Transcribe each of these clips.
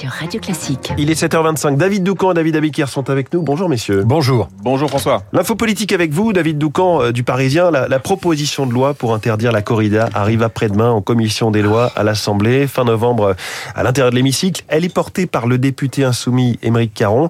sur Radio Classique. Il est 7h25. David Doucan et David Abiquière sont avec nous. Bonjour messieurs. Bonjour. Bonjour François. L'info politique avec vous, David Doucan euh, du Parisien. La, la, proposition de loi pour interdire la corrida arrive après-demain en commission des lois à l'Assemblée. Fin novembre à l'intérieur de l'hémicycle. Elle est portée par le député insoumis Émeric Caron.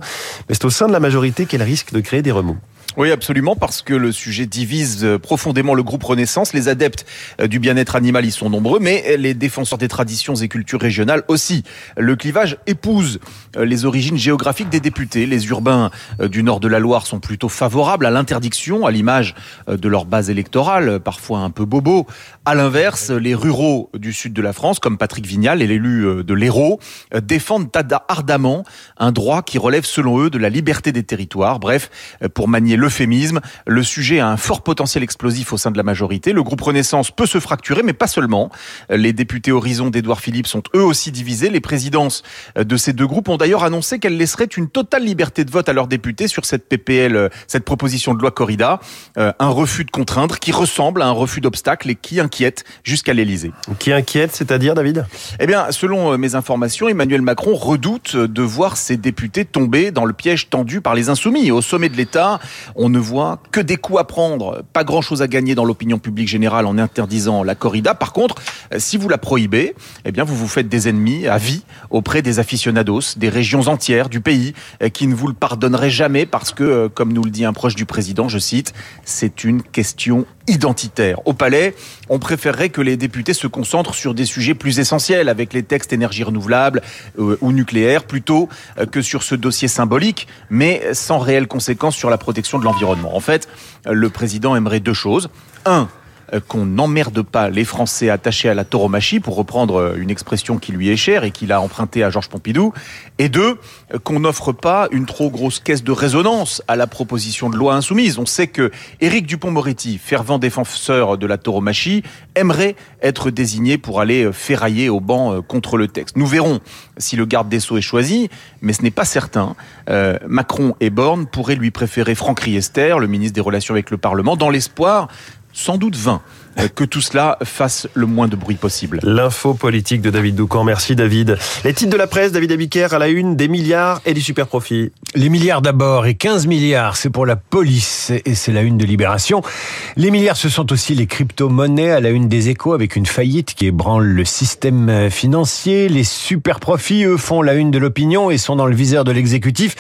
Mais c'est au sein de la majorité qu'elle risque de créer des remous. Oui, absolument, parce que le sujet divise euh, profondément le groupe Renaissance. Les adeptes euh, du bien-être animal y sont nombreux, mais les défenseurs des traditions et cultures régionales aussi. Le clivage épouse euh, les origines géographiques des députés. Les urbains du nord de la Loire sont plutôt favorables à l'interdiction, à l'image de leur base électorale, parfois un peu bobo. À l'inverse, les ruraux du sud de la France, comme Patrick Vignal et l'élu de l'Hérault, défendent ardemment un droit qui relève selon eux de la liberté des territoires. Bref, pour manier l'euphémisme. Le sujet a un fort potentiel explosif au sein de la majorité. Le groupe Renaissance peut se fracturer, mais pas seulement. Les députés Horizon d'Edouard Philippe sont eux aussi divisés. Les présidences de ces deux groupes ont d'ailleurs annoncé qu'elles laisseraient une totale liberté de vote à leurs députés sur cette PPL, cette proposition de loi corrida. Euh, un refus de contraindre qui ressemble à un refus d'obstacle et qui inquiète jusqu'à l'Élysée. Qui inquiète, c'est-à-dire, David? Eh bien, selon euh, mes informations, Emmanuel Macron redoute de voir ses députés tomber dans le piège tendu par les insoumis. Au sommet de l'État, on ne voit que des coups à prendre, pas grand-chose à gagner dans l'opinion publique générale en interdisant la corrida. Par contre, euh, si vous la prohibez, eh bien vous vous faites des ennemis à vie auprès des aficionados, des régions entières du pays euh, qui ne vous le pardonneraient jamais parce que, euh, comme nous le dit un proche du président, je cite, c'est une question identitaire. Au palais, on préférerait que les députés se concentrent sur des sujets plus essentiels avec les textes énergie renouvelable ou nucléaire plutôt que sur ce dossier symbolique mais sans réelles conséquences sur la protection de l'environnement. En fait, le président aimerait deux choses. Un, euh, qu'on n'emmerde pas les Français attachés à la tauromachie, pour reprendre euh, une expression qui lui est chère et qu'il a empruntée à Georges Pompidou, et deux, euh, qu'on n'offre pas une trop grosse caisse de résonance à la proposition de loi insoumise. On sait que Éric Dupont-Moretti, fervent défenseur de la tauromachie, aimerait être désigné pour aller ferrailler au banc contre le texte. Nous verrons si le garde des Sceaux est choisi, mais ce n'est pas certain. Macron et Borne pourraient lui préférer Franck Riester, le ministre des Relations avec le Parlement, dans l'espoir sans doute vain euh, que tout cela fasse le moins de bruit possible. L'info politique de David Doucan. Merci David. Les titres de la presse, David Abiker à la une, des milliards et des super profits. Les milliards d'abord et 15 milliards, c'est pour la police et c'est la une de Libération. Les milliards, ce sont aussi les crypto-monnaies à la une des échos avec une faillite qui ébranle le système financier. Les super profits, eux, font la une de l'opinion et sont dans le viseur de l'exécutif.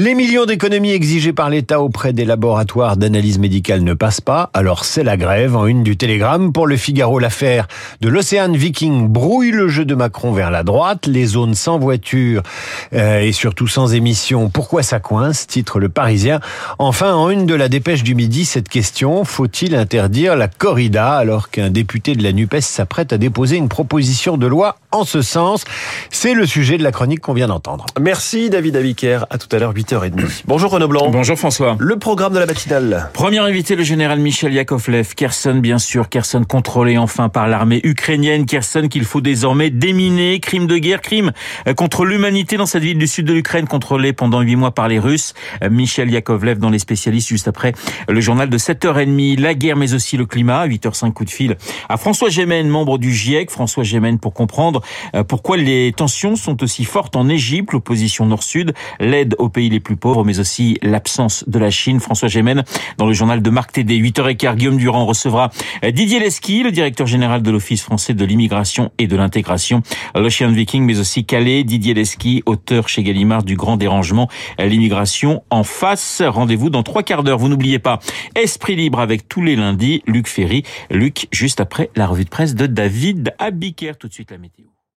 Les millions d'économies exigées par l'État auprès des laboratoires d'analyse médicale ne passent pas, alors c'est la grève en une du Télégramme. Pour le Figaro, l'affaire de l'Océan Viking brouille le jeu de Macron vers la droite. Les zones sans voiture euh, et surtout sans émission. Pourquoi ça coince? Titre le Parisien. Enfin, en une de la dépêche du midi, cette question faut-il interdire la corrida alors qu'un député de la Nupes s'apprête à déposer une proposition de loi en ce sens C'est le sujet de la chronique qu'on vient d'entendre. Merci David Aviker. À tout à l'heure 8h30. Bonjour Renaud Blanc. Bonjour François. Le programme de la matinale. Premier invité le général Michel Yakovlev. Kherson bien sûr Kherson contrôlé enfin par l'armée ukrainienne, Kherson qu'il faut désormais déminer, crime de guerre, crime euh, contre l'humanité dans cette ville du sud de l'Ukraine contrôlée pendant huit mois par les Russes. Euh, Michel Yakovlev dans les spécialistes juste après le journal de 7h30, la guerre mais aussi le climat, 8h05 coup de fil à François Gémen, membre du GIEC, François Gémen pour comprendre euh, pourquoi les tensions sont aussi fortes en Égypte, l'opposition nord-sud, l'aide aux pays les plus pauvres mais aussi l'absence de la Chine. François Gémen dans le journal de Marc TD, 8h15, Guillaume Durand recevra Didier Lesky, le directeur général de l'Office français de l'immigration et de l'intégration, l'Ocean Viking, mais aussi Calais. Didier Lesky, auteur chez Gallimard du Grand Dérangement, l'immigration en face. Rendez-vous dans trois quarts d'heure. Vous n'oubliez pas, Esprit libre avec tous les lundis, Luc Ferry. Luc, juste après la revue de presse de David Abiker. Tout de suite la météo.